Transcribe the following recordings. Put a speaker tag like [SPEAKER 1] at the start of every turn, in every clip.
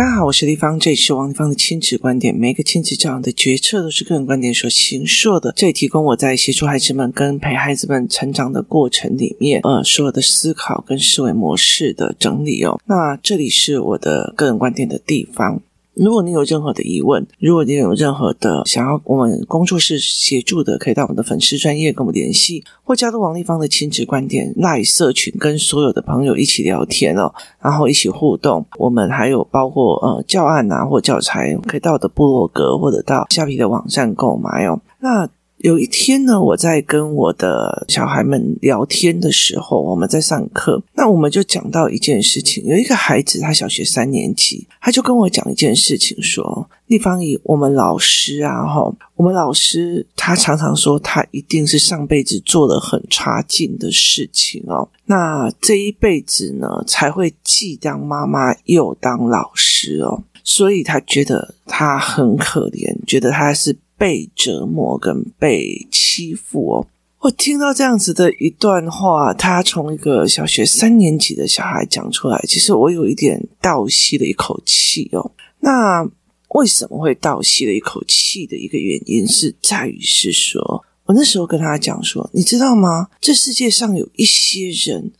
[SPEAKER 1] 大家好，我是丽芳，这里是王立芳的亲子观点。每个亲子教养的决策都是个人观点所形塑的。这里提供我在协助孩子们跟陪孩子们成长的过程里面，呃，所有的思考跟思维模式的整理哦。那这里是我的个人观点的地方。如果你有任何的疑问，如果你有任何的想要我们工作室协助的，可以到我们的粉丝专业跟我们联系，或加入王立芳的亲子观点那社群，跟所有的朋友一起聊天哦，然后一起互动。我们还有包括呃教案啊或教材，可以到我的部落格或者到虾皮的网站购买哦。那有一天呢，我在跟我的小孩们聊天的时候，我们在上课，那我们就讲到一件事情。有一个孩子，他小学三年级，他就跟我讲一件事情，说：“立芳姨，我们老师啊，哈，我们老师他常常说，他一定是上辈子做了很差劲的事情哦，那这一辈子呢，才会既当妈妈又当老师哦，所以他觉得他很可怜，觉得他是。”被折磨跟被欺负哦，我听到这样子的一段话，他从一个小学三年级的小孩讲出来，其实我有一点倒吸了一口气哦。那为什么会倒吸了一口气的一个原因，是在于是说，我那时候跟他讲说，你知道吗？这世界上有一些人。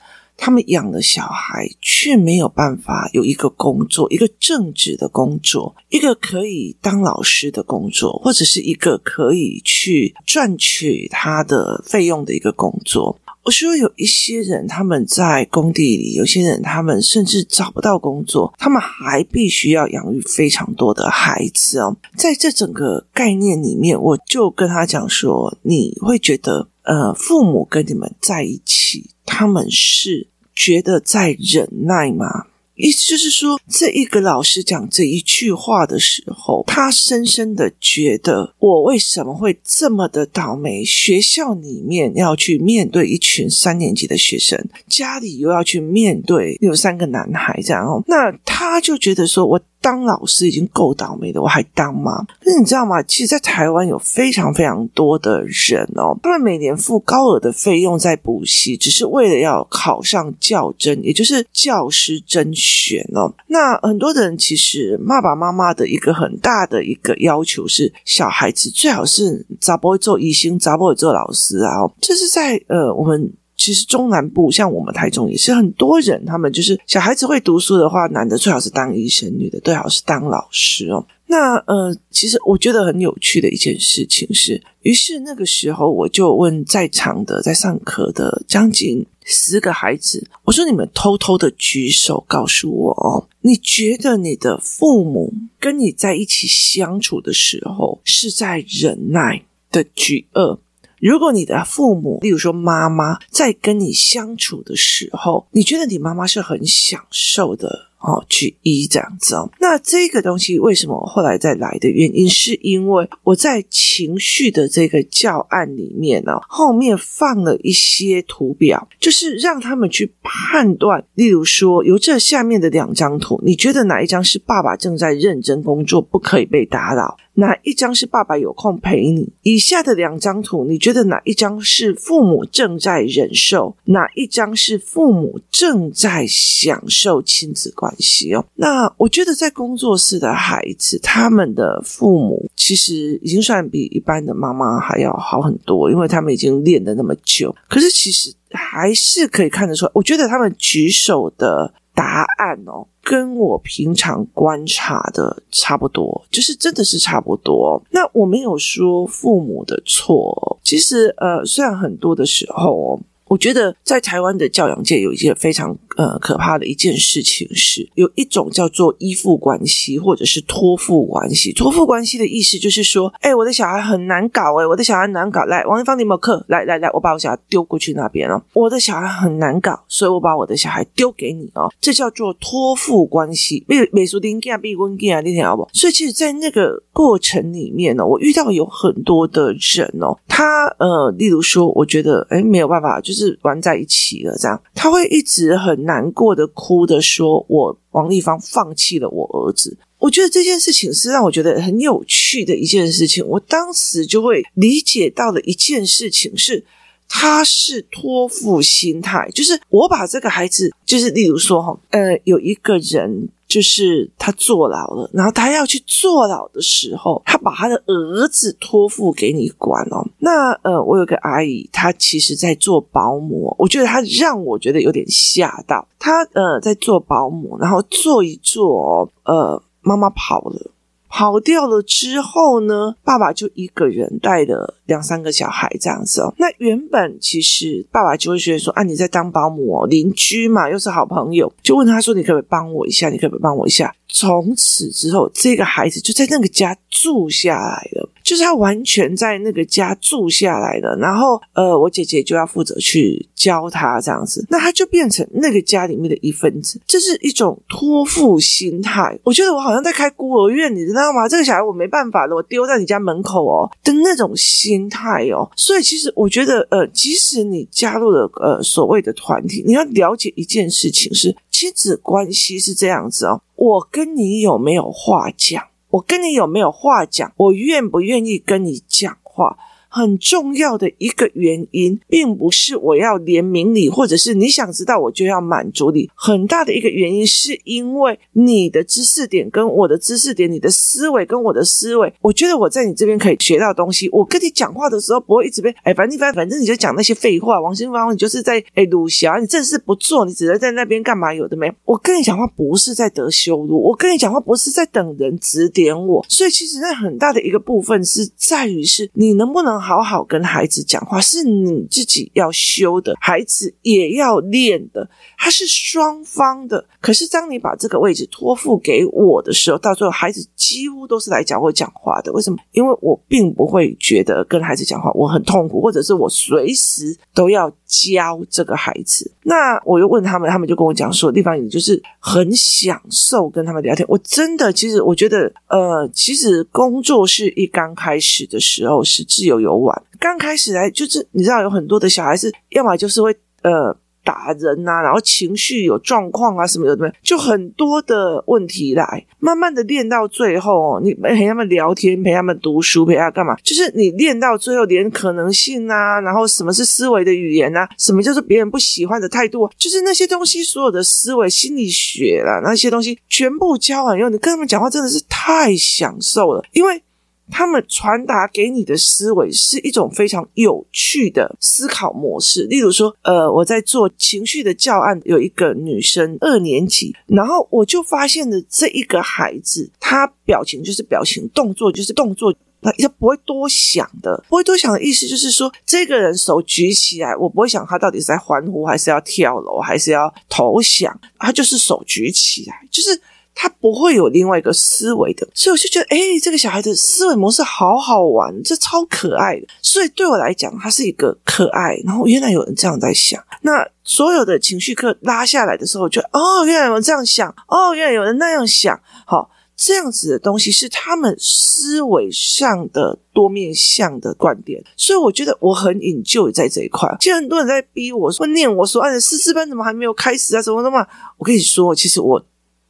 [SPEAKER 1] 他们养的小孩却没有办法有一个工作，一个正职的工作，一个可以当老师的工作，或者是一个可以去赚取他的费用的一个工作。我说有一些人他们在工地里，有些人他们甚至找不到工作，他们还必须要养育非常多的孩子哦。在这整个概念里面，我就跟他讲说，你会觉得呃，父母跟你们在一起，他们是。觉得在忍耐吗？意思就是说，这一个老师讲这一句话的时候，他深深的觉得，我为什么会这么的倒霉？学校里面要去面对一群三年级的学生，家里又要去面对有三个男孩这样哦，那他就觉得说，我。当老师已经够倒霉的，我还当吗？可是你知道吗？其实，在台湾有非常非常多的人哦，他们每年付高额的费用在补习，只是为了要考上教甄，也就是教师甄选哦。那很多的人其实爸爸妈妈的一个很大的一个要求是，小孩子最好是咋不会做医生，咋不会做老师啊？这是在呃我们。其实中南部像我们台中也是很多人，他们就是小孩子会读书的话，男的最好是当医生，女的最好是当老师哦。那呃，其实我觉得很有趣的一件事情是，于是那个时候我就问在场的在上课的将近十个孩子，我说：“你们偷偷的举手告诉我哦，你觉得你的父母跟你在一起相处的时候是在忍耐的举二。”如果你的父母，例如说妈妈，在跟你相处的时候，你觉得你妈妈是很享受的。哦，去一这样子哦。那这个东西为什么后来再来的原因，是因为我在情绪的这个教案里面呢，后面放了一些图表，就是让他们去判断。例如说，由这下面的两张图，你觉得哪一张是爸爸正在认真工作，不可以被打扰？哪一张是爸爸有空陪你？以下的两张图，你觉得哪一张是父母正在忍受？哪一张是父母正在享受亲子关系？哦，那我觉得在工作室的孩子，他们的父母其实已经算比一般的妈妈还要好很多，因为他们已经练得那么久。可是其实还是可以看得出来，我觉得他们举手的答案哦。跟我平常观察的差不多，就是真的是差不多。那我没有说父母的错，其实呃，虽然很多的时候，我觉得在台湾的教养界有一件非常。呃，可怕的一件事情是，有一种叫做依附关系，或者是托付关系。托付关系的意思就是说，哎，我的小孩很难搞，哎，我的小孩难搞。来，王一芳，你有没有课？来来来，我把我小孩丢过去那边哦。我的小孩很难搞，所以我把我的小孩丢给你哦。这叫做托付关系。美美术丁啊，毕温啊，你听好不？所以，其实，在那个过程里面呢，我遇到有很多的人哦，他呃，例如说，我觉得哎，没有办法，就是是玩在一起了，这样，他会一直很。难过的哭的说：“我王丽芳放弃了我儿子。”我觉得这件事情是让我觉得很有趣的一件事情。我当时就会理解到了一件事情是，他是托付心态，就是我把这个孩子，就是例如说哈，呃，有一个人就是他坐牢了，然后他要去坐牢的时候，他把他的儿子托付给你管哦。那呃，我有个阿姨，她其实在做保姆，我觉得她让我觉得有点吓到。她呃在做保姆，然后做一做，呃，妈妈跑了。跑掉了之后呢，爸爸就一个人带了两三个小孩这样子哦。那原本其实爸爸就会觉得说啊，你在当保姆哦，邻居嘛，又是好朋友，就问他说，你可不可以帮我一下？你可不可以帮我一下？从此之后，这个孩子就在那个家住下来了。就是他完全在那个家住下来了，然后呃，我姐姐就要负责去教他这样子，那他就变成那个家里面的一份子，这是一种托付心态。我觉得我好像在开孤儿院，你知道吗？这个小孩我没办法了，我丢在你家门口哦的那种心态哦。所以其实我觉得，呃，即使你加入了呃所谓的团体，你要了解一件事情是亲子关系是这样子哦，我跟你有没有话讲？我跟你有没有话讲？我愿不愿意跟你讲话？很重要的一个原因，并不是我要怜悯你，或者是你想知道我就要满足你。很大的一个原因，是因为你的知识点跟我的知识点，你的思维跟我的思维，我觉得我在你这边可以学到东西。我跟你讲话的时候，不会一直被哎，反正反反正你就讲那些废话。王新芳，你就是在哎鲁小，你正事不做，你只能在那边干嘛？有的没？我跟你讲话不是在得羞辱，我跟你讲话不是在等人指点我。所以其实那很大的一个部分是在于是你能不能。好好跟孩子讲话，是你自己要修的，孩子也要练的，它是双方的。可是当你把这个位置托付给我的时候，到最后孩子几乎都是来找我讲话的。为什么？因为我并不会觉得跟孩子讲话我很痛苦，或者是我随时都要教这个孩子。那我又问他们，他们就跟我讲说，地方你就是很享受跟他们聊天。我真的，其实我觉得，呃，其实工作是一刚开始的时候是自由游游玩，刚开始来就是你知道有很多的小孩是，要么就是会呃。打人啊，然后情绪有状况啊，什么的，就很多的问题来，慢慢的练到最后，你陪他们聊天，陪他们读书，陪他干嘛？就是你练到最后，连可能性啊，然后什么是思维的语言啊，什么叫做别人不喜欢的态度，就是那些东西，所有的思维心理学啦，那些东西全部教完以后，你跟他们讲话真的是太享受了，因为。他们传达给你的思维是一种非常有趣的思考模式。例如说，呃，我在做情绪的教案，有一个女生二年级，然后我就发现了这一个孩子，他表情就是表情，动作就是动作，他他不会多想的，不会多想的意思就是说，这个人手举起来，我不会想他到底是在欢呼，还是要跳楼，还是要投降，他就是手举起来，就是。不会有另外一个思维的，所以我就觉得，诶，这个小孩的思维模式好好玩，这超可爱的。所以对我来讲，他是一个可爱。然后原来有人这样在想，那所有的情绪课拉下来的时候，就哦，原来有人这样想，哦，原来有人那样想，好，这样子的东西是他们思维上的多面向的观点。所以我觉得我很引咎在这一块。其实很多人在逼我说，念我说，哎，师资班怎么还没有开始啊？怎么怎么？我跟你说，其实我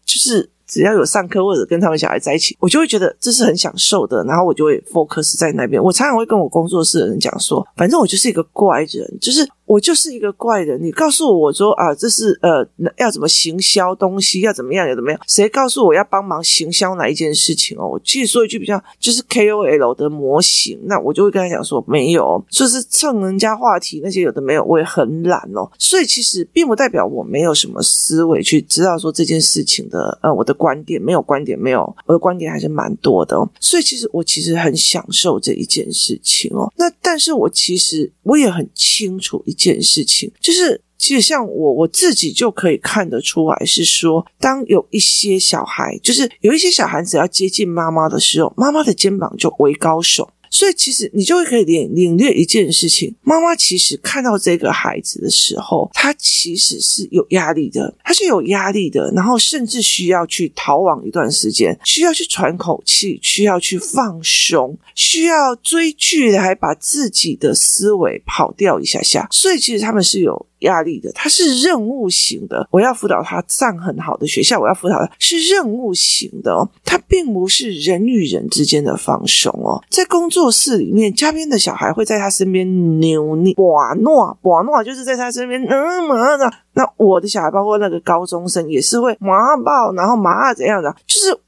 [SPEAKER 1] 就是。只要有上课或者跟他们小孩在一起，我就会觉得这是很享受的，然后我就会 focus 在那边。我常常会跟我工作室的人讲说，反正我就是一个怪人，就是。我就是一个怪人，你告诉我，我说啊，这是呃，要怎么行销东西，要怎么样，要怎么样？谁告诉我要帮忙行销哪一件事情哦？我其实说一句比较，就是 KOL 的模型，那我就会跟他讲说，没有，就是蹭人家话题那些有的没有，我也很懒哦。所以其实并不代表我没有什么思维去知道说这件事情的呃，我的观点没有观点没有，我的观点还是蛮多的哦。所以其实我其实很享受这一件事情哦。那但是我其实我也很清楚一。件事情就是，其实像我我自己就可以看得出来，是说，当有一些小孩，就是有一些小孩子要接近妈妈的时候，妈妈的肩膀就为高手。所以，其实你就会可以领领略一件事情：妈妈其实看到这个孩子的时候，她其实是有压力的，她是有压力的，然后甚至需要去逃亡一段时间，需要去喘口气，需要去放松，需要追剧来把自己的思维跑掉一下下。所以，其实他们是有。压力的，他是任务型的。我要辅导他上很好的学校，我要辅导他是任务型的哦，他并不是人与人之间的放松哦。在工作室里面，嘉宾的小孩会在他身边扭捏、把弄、把弄，就是在他身边嗯嘛的。那我的小孩，包括那个高中生，也是会麻抱，然后麻怎样的，就是。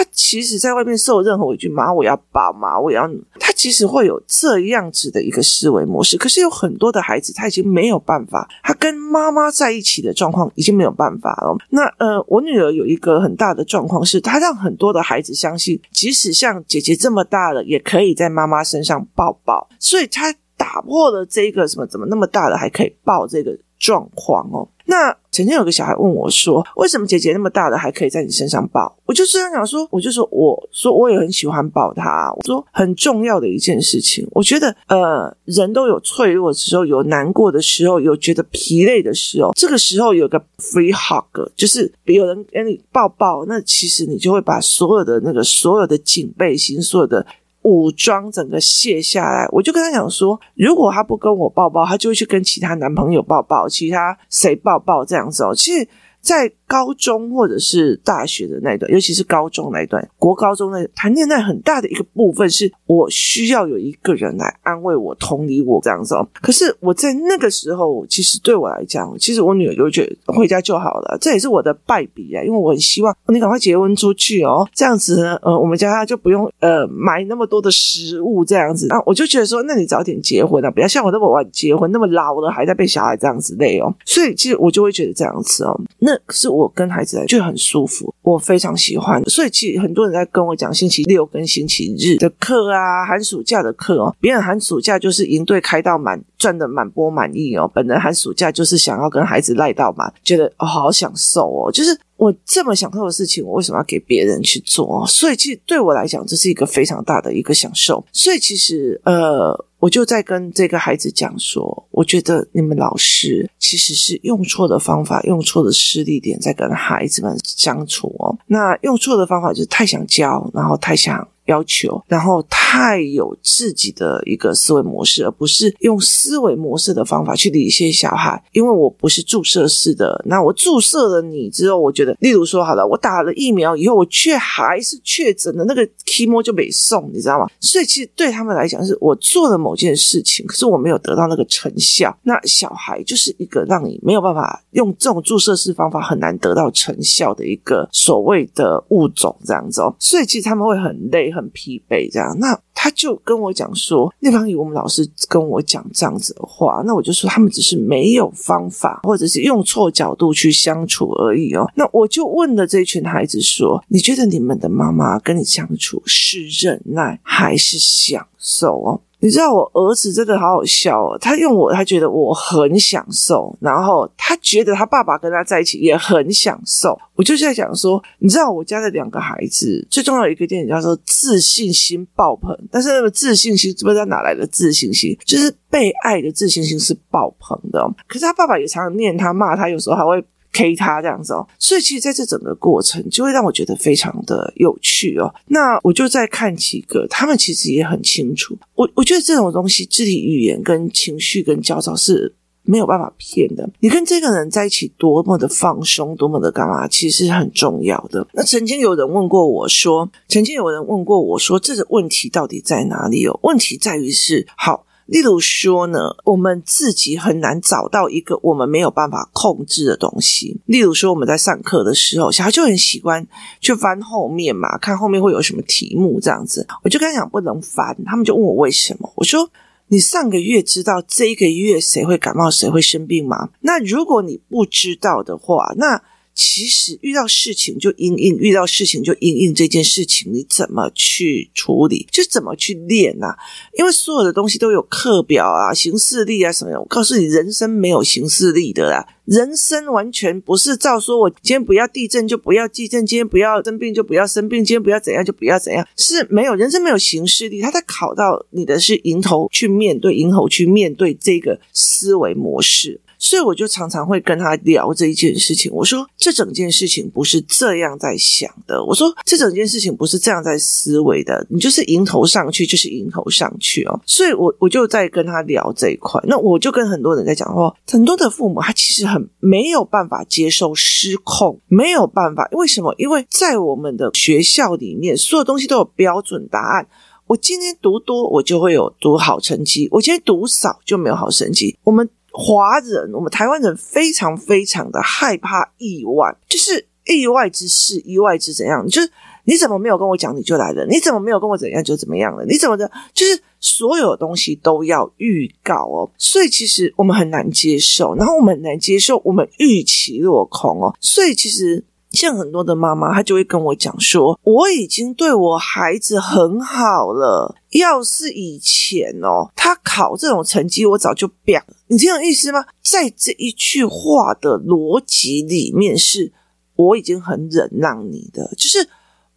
[SPEAKER 1] 他其实，在外面受任何委屈，妈，我要抱，妈，我要。他其实会有这样子的一个思维模式。可是有很多的孩子，他已经没有办法，他跟妈妈在一起的状况已经没有办法了。那呃，我女儿有一个很大的状况是，她让很多的孩子相信，即使像姐姐这么大了，也可以在妈妈身上抱抱。所以，她打破了这个什么怎么那么大了还可以抱这个状况哦。那曾经有个小孩问我说：“为什么姐姐那么大了还可以在你身上抱？”我就这样讲说，我就说，我说我也很喜欢抱他。我说很重要的一件事情，我觉得呃，人都有脆弱的时候，有难过的时候，有觉得疲累的时候，这个时候有个 free hug，就是有人给你抱抱，那其实你就会把所有的那个所有的警备心，所有的。武装整个卸下来，我就跟他讲说，如果他不跟我抱抱，他就会去跟其他男朋友抱抱，其他谁抱抱这样子哦。其实。在高中或者是大学的那段，尤其是高中那一段，国高中那谈恋爱很大的一个部分，是我需要有一个人来安慰我、同理我这样子。可是我在那个时候，其实对我来讲，其实我女儿就觉得回家就好了，这也是我的败笔啊，因为我很希望你赶快结婚出去哦，这样子呢，呃，我们家就不用呃买那么多的食物这样子。那我就觉得说，那你早点结婚啊，不要像我那么晚结婚，那么老了还在被小孩这样子累哦。所以其实我就会觉得这样子哦。那可是我跟孩子来就很舒服，我非常喜欢。所以其实很多人在跟我讲星期六跟星期日的课啊，寒暑假的课哦。别人寒暑假就是营队开到满，赚的满钵满意哦。本人寒暑假就是想要跟孩子赖到满，觉得哦好享受哦。就是我这么享受的事情，我为什么要给别人去做？所以其实对我来讲，这是一个非常大的一个享受。所以其实呃。我就在跟这个孩子讲说，我觉得你们老师其实是用错的方法，用错的施力点在跟孩子们相处哦。那用错的方法就是太想教，然后太想。要求，然后太有自己的一个思维模式，而不是用思维模式的方法去理一些小孩。因为我不是注射式的，那我注射了你之后，我觉得，例如说，好了，我打了疫苗以后，我却还是确诊了，那个 chemo 就没送，你知道吗？所以其实对他们来讲，是我做了某件事情，可是我没有得到那个成效。那小孩就是一个让你没有办法用这种注射式方法很难得到成效的一个所谓的物种，这样子哦。所以其实他们会很累。很很疲惫，这样，那他就跟我讲说，那方体我们老师跟我讲这样子的话，那我就说他们只是没有方法，或者是用错角度去相处而已哦。那我就问了这群孩子说，你觉得你们的妈妈跟你相处是忍耐还是享受哦？你知道我儿子真的好好笑哦，他用我，他觉得我很享受，然后他觉得他爸爸跟他在一起也很享受。我就是在讲说，你知道我家的两个孩子最重要的一个点叫做自信心爆棚，但是那个自信心不知道哪来的自信心，就是被爱的自信心是爆棚的。可是他爸爸也常常念他骂他，有时候还会。K 他这样子哦，所以其实在这整个过程就会让我觉得非常的有趣哦。那我就再看几个，他们其实也很清楚。我我觉得这种东西，肢体语言跟情绪跟焦躁是没有办法骗的。你跟这个人在一起多么的放松，多么的干嘛，其实是很重要的。那曾经有人问过我说，曾经有人问过我说，这个问题到底在哪里哦？问题在于是好。例如说呢，我们自己很难找到一个我们没有办法控制的东西。例如说，我们在上课的时候，小孩就很喜欢去翻后面嘛，看后面会有什么题目这样子。我就跟他讲不能翻，他们就问我为什么。我说，你上个月知道这一个月谁会感冒，谁会生病吗？那如果你不知道的话，那其实遇到事情就因应，遇到事情就因应这件事情，你怎么去处理，就怎么去练啊？因为所有的东西都有课表啊、行事历啊什么的。我告诉你，人生没有行事历的啦，人生完全不是照说，我今天不要地震就不要地震，今天不要生病就不要生病，今天不要怎样就不要怎样，是没有人生没有行事历。他在考到你的是迎头去面对，迎头去面对这个思维模式。所以我就常常会跟他聊这一件事情。我说，这整件事情不是这样在想的。我说，这整件事情不是这样在思维的。你就是迎头上去，就是迎头上去哦。所以我我就在跟他聊这一块。那我就跟很多人在讲说，很多的父母他其实很没有办法接受失控，没有办法。为什么？因为在我们的学校里面，所有东西都有标准答案。我今天读多，我就会有读好成绩；我今天读少，就没有好成绩。我们华人，我们台湾人非常非常的害怕意外，就是意外之事，意外之怎样？就是你怎么没有跟我讲，你就来了？你怎么没有跟我怎样，就怎么样了？你怎么的？就是所有东西都要预告哦，所以其实我们很难接受，然后我们很难接受，我们预期落空哦，所以其实。像很多的妈妈，她就会跟我讲说：“我已经对我孩子很好了。要是以前哦，他考这种成绩，我早就变了。你听懂意思吗？在这一句话的逻辑里面是，是我已经很忍让你的，就是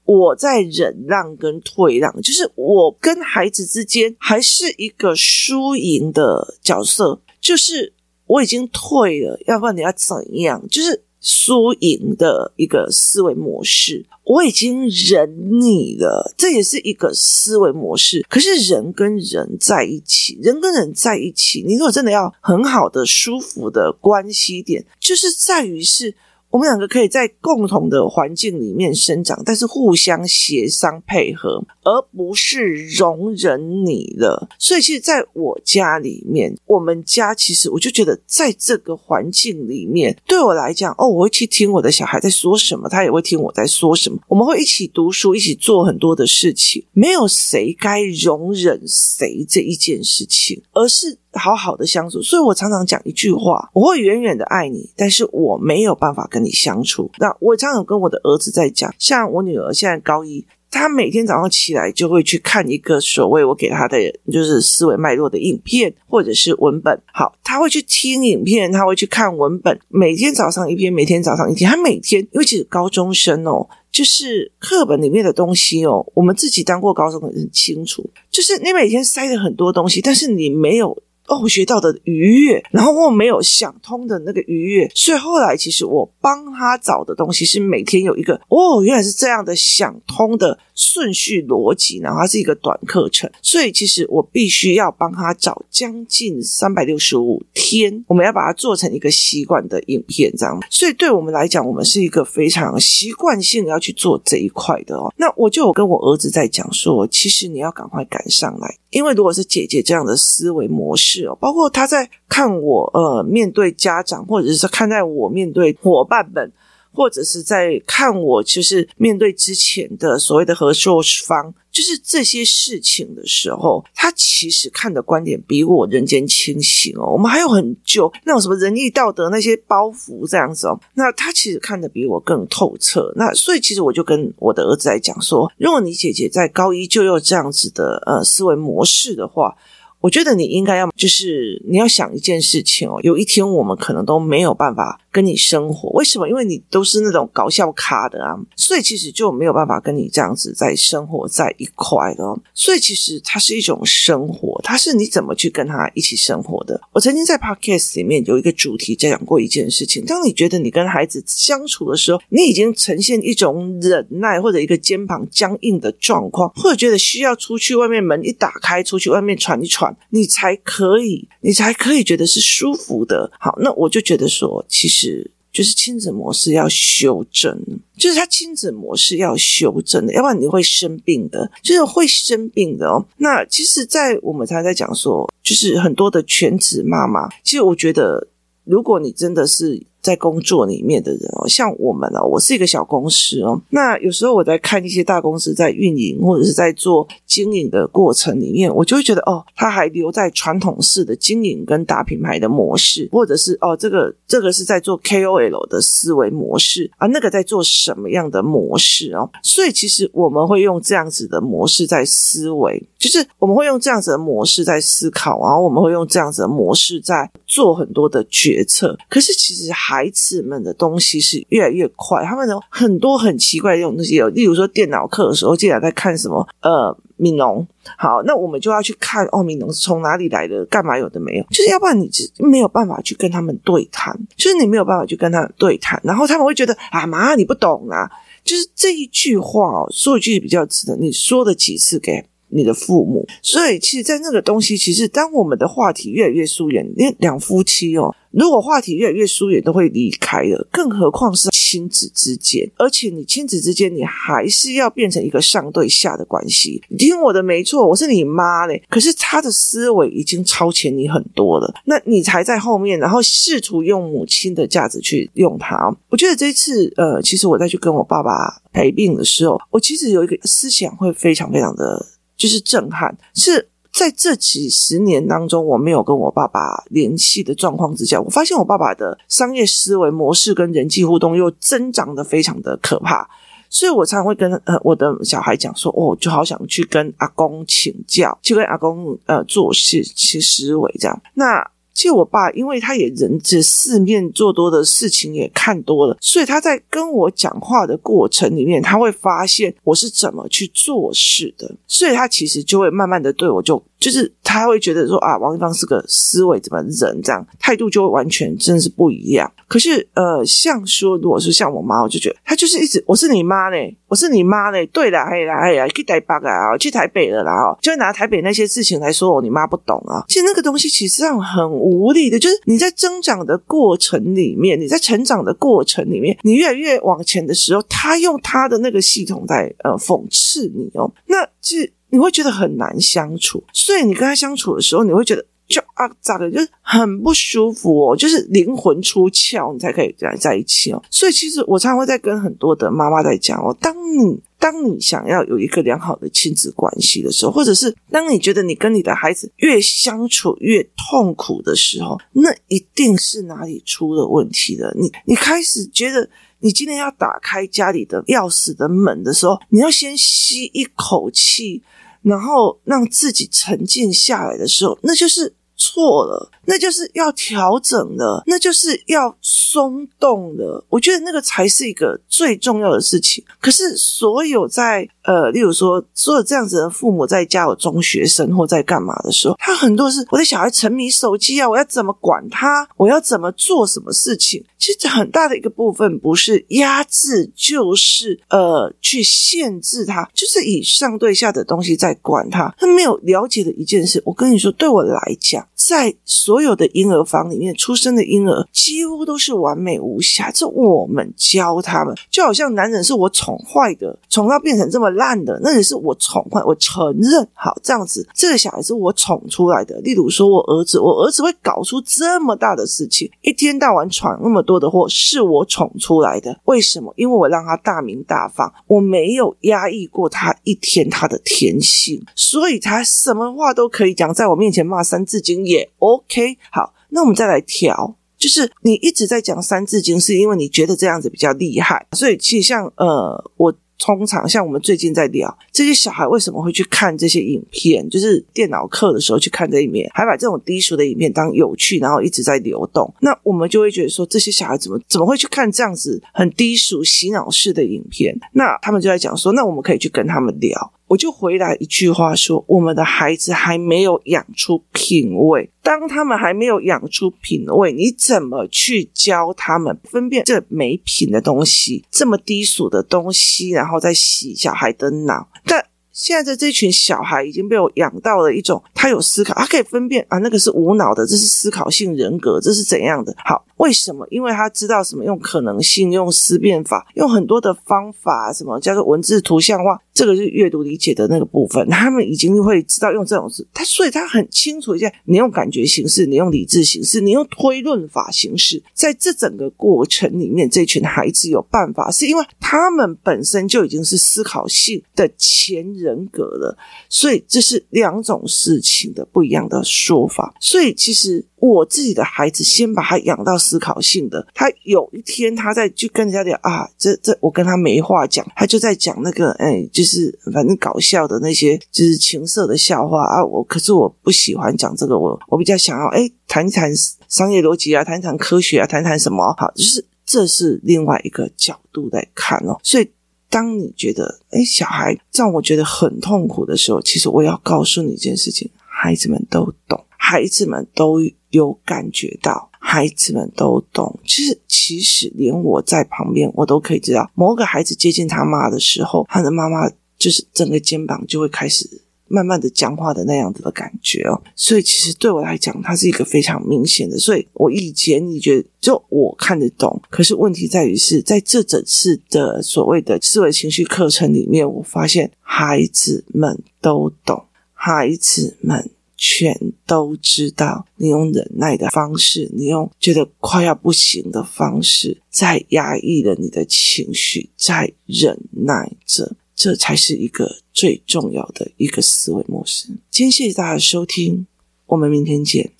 [SPEAKER 1] 我在忍让跟退让，就是我跟孩子之间还是一个输赢的角色，就是我已经退了，要不然你要怎样？就是。”输赢的一个思维模式，我已经忍你了，这也是一个思维模式。可是人跟人在一起，人跟人在一起，你如果真的要很好的、舒服的关系点，就是在于是。我们两个可以在共同的环境里面生长，但是互相协商配合，而不是容忍你了。所以，其实在我家里面，我们家其实我就觉得，在这个环境里面，对我来讲，哦，我会去听我的小孩在说什么，他也会听我在说什么。我们会一起读书，一起做很多的事情，没有谁该容忍谁这一件事情，而是。好好的相处，所以我常常讲一句话：我会远远的爱你，但是我没有办法跟你相处。那我常常跟我的儿子在讲，像我女儿现在高一，她每天早上起来就会去看一个所谓我给她的就是思维脉络的影片或者是文本。好，她会去听影片，她会去看文本，每天早上一篇，每天早上一篇。她每天，因为其实高中生哦，就是课本里面的东西哦，我们自己当过高中的很清楚，就是你每天塞了很多东西，但是你没有。哦，学到的愉悦，然后我没有想通的那个愉悦，所以后来其实我帮他找的东西是每天有一个哦，原来是这样的想通的顺序逻辑，然后它是一个短课程，所以其实我必须要帮他找将近三百六十五天，我们要把它做成一个习惯的影片，这样。所以对我们来讲，我们是一个非常习惯性要去做这一块的哦。那我就有跟我儿子在讲说，其实你要赶快赶上来，因为如果是姐姐这样的思维模式。是哦，包括他在看我呃面对家长，或者是看待我面对伙伴们，或者是在看我就是面对之前的所谓的合作方，就是这些事情的时候，他其实看的观点比我人间清醒哦。我们还有很久那种什么仁义道德那些包袱这样子哦，那他其实看的比我更透彻。那所以其实我就跟我的儿子来讲说，如果你姐姐在高一就有这样子的呃思维模式的话。我觉得你应该要，就是你要想一件事情哦，有一天我们可能都没有办法跟你生活，为什么？因为你都是那种搞笑咖的啊，所以其实就没有办法跟你这样子在生活在一块的。所以其实它是一种生活，它是你怎么去跟他一起生活的。我曾经在 Podcast 里面有一个主题在讲过一件事情：当你觉得你跟孩子相处的时候，你已经呈现一种忍耐或者一个肩膀僵硬的状况，或者觉得需要出去外面门一打开，出去外面喘一喘。你才可以，你才可以觉得是舒服的。好，那我就觉得说，其实就是亲子模式要修正，就是他亲子模式要修正的，要不然你会生病的，就是会生病的哦。那其实，在我们才在讲说，就是很多的全职妈妈，其实我觉得，如果你真的是。在工作里面的人哦，像我们哦，我是一个小公司哦。那有时候我在看一些大公司在运营或者是在做经营的过程里面，我就会觉得哦，他还留在传统式的经营跟大品牌的模式，或者是哦，这个这个是在做 KOL 的思维模式啊，那个在做什么样的模式哦？所以其实我们会用这样子的模式在思维，就是我们会用这样子的模式在思考，然后我们会用这样子的模式在做很多的决策。可是其实。孩子们的东西是越来越快，他们有很多很奇怪的这种东西，有例如说电脑课的时候，竟然在看什么呃悯农。好，那我们就要去看哦，悯农是从哪里来的，干嘛有的没有，就是要不然你没有办法去跟他们对谈，就是你没有办法去跟他们对谈，然后他们会觉得啊妈，你不懂啊，就是这一句话哦，说一句比较直的，你说了几次给你的父母，所以其实，在那个东西，其实当我们的话题越来越疏远，连两夫妻哦，如果话题越来越疏远，都会离开的，更何况是亲子之间，而且你亲子之间，你还是要变成一个上对下的关系。你听我的没错，我是你妈嘞，可是他的思维已经超前你很多了，那你才在后面，然后试图用母亲的价值去用他。我觉得这一次，呃，其实我再去跟我爸爸陪病的时候，我其实有一个思想会非常非常的。就是震撼，是在这几十年当中，我没有跟我爸爸联系的状况之下，我发现我爸爸的商业思维模式跟人际互动又增长的非常的可怕，所以我常常会跟呃我的小孩讲说，哦，就好想去跟阿公请教，去跟阿公呃做事去思维这样，那。其实我爸，因为他也人这四面做多的事情也看多了，所以他在跟我讲话的过程里面，他会发现我是怎么去做事的，所以他其实就会慢慢的对我就。就是他会觉得说啊，王一芳是个思维怎么人这样态度就会完全真的是不一样。可是呃，像说如果是像我妈，我就觉得她就是一直我是你妈嘞，我是你妈嘞。对啦，哎呀哎呀，去台北啊，去台北了啦哦，就会拿台北那些事情来说我你妈不懂啊。其实那个东西其实上很无力的，就是你在增长的过程里面，你在成长的过程里面，你越来越往前的时候，他用他的那个系统在呃讽刺你哦，那其实。你会觉得很难相处，所以你跟他相处的时候，你会觉得就啊咋的，就是很不舒服哦，就是灵魂出窍，你才可以跟他在一起哦。所以其实我常常会在跟很多的妈妈在讲哦，当你当你想要有一个良好的亲子关系的时候，或者是当你觉得你跟你的孩子越相处越痛苦的时候，那一定是哪里出了问题了。你你开始觉得。你今天要打开家里的钥匙的门的时候，你要先吸一口气，然后让自己沉静下来的时候，那就是错了。那就是要调整的，那就是要松动的。我觉得那个才是一个最重要的事情。可是所有在呃，例如说，所有这样子的父母在家有中学生或在干嘛的时候，他很多是我的小孩沉迷手机啊，我要怎么管他？我要怎么做什么事情？其实很大的一个部分不是压制，就是呃去限制他，就是以上对下的东西在管他。他没有了解的一件事，我跟你说，对我来讲，在所有的婴儿房里面出生的婴儿几乎都是完美无瑕，这我们教他们，就好像男人是我宠坏的，宠到变成这么烂的，那也是我宠坏，我承认。好，这样子，这个小孩是我宠出来的。例如说，我儿子，我儿子会搞出这么大的事情，一天到晚闯那么多的祸，是我宠出来的。为什么？因为我让他大名大放，我没有压抑过他一天他的天性，所以他什么话都可以讲，在我面前骂三字经也 OK。好，那我们再来调，就是你一直在讲《三字经》，是因为你觉得这样子比较厉害，所以其实像呃，我通常像我们最近在聊这些小孩为什么会去看这些影片，就是电脑课的时候去看这一面，还把这种低俗的影片当有趣，然后一直在流动，那我们就会觉得说，这些小孩怎么怎么会去看这样子很低俗洗脑式的影片？那他们就在讲说，那我们可以去跟他们聊。我就回来一句话说：我们的孩子还没有养出品味。当他们还没有养出品味，你怎么去教他们分辨这没品的东西，这么低俗的东西，然后再洗小孩的脑？但现在的这群小孩已经被我养到了一种，他有思考，他可以分辨啊，那个是无脑的，这是思考性人格，这是怎样的？好。为什么？因为他知道什么用可能性，用思辨法，用很多的方法，什么叫做文字图像化，这个是阅读理解的那个部分。他们已经会知道用这种字，他所以他很清楚一下，你用感觉形式，你用理智形式，你用推论法形式，在这整个过程里面，这群孩子有办法，是因为他们本身就已经是思考性的前人格了，所以这是两种事情的不一样的说法。所以其实。我自己的孩子，先把他养到思考性的。他有一天，他在去跟人家聊啊，这这我跟他没话讲，他就在讲那个，哎，就是反正搞笑的那些，就是情色的笑话啊。我可是我不喜欢讲这个，我我比较想要哎谈一谈商业逻辑啊，谈一谈科学啊，谈谈什么好，就是这是另外一个角度来看哦。所以。当你觉得诶，小孩让我觉得很痛苦的时候，其实我要告诉你一件事情：孩子们都懂，孩子们都有感觉到，孩子们都懂。其实，其实连我在旁边，我都可以知道，某个孩子接近他妈的时候，他的妈妈就是整个肩膀就会开始。慢慢的僵化的那样子的感觉哦，所以其实对我来讲，它是一个非常明显的。所以我以前你觉得就我看得懂，可是问题在于是在这整次的所谓的思维情绪课程里面，我发现孩子们都懂，孩子们全都知道，你用忍耐的方式，你用觉得快要不行的方式，在压抑了你的情绪，在忍耐着。这才是一个最重要的一个思维模式。今天谢谢大家的收听，我们明天见。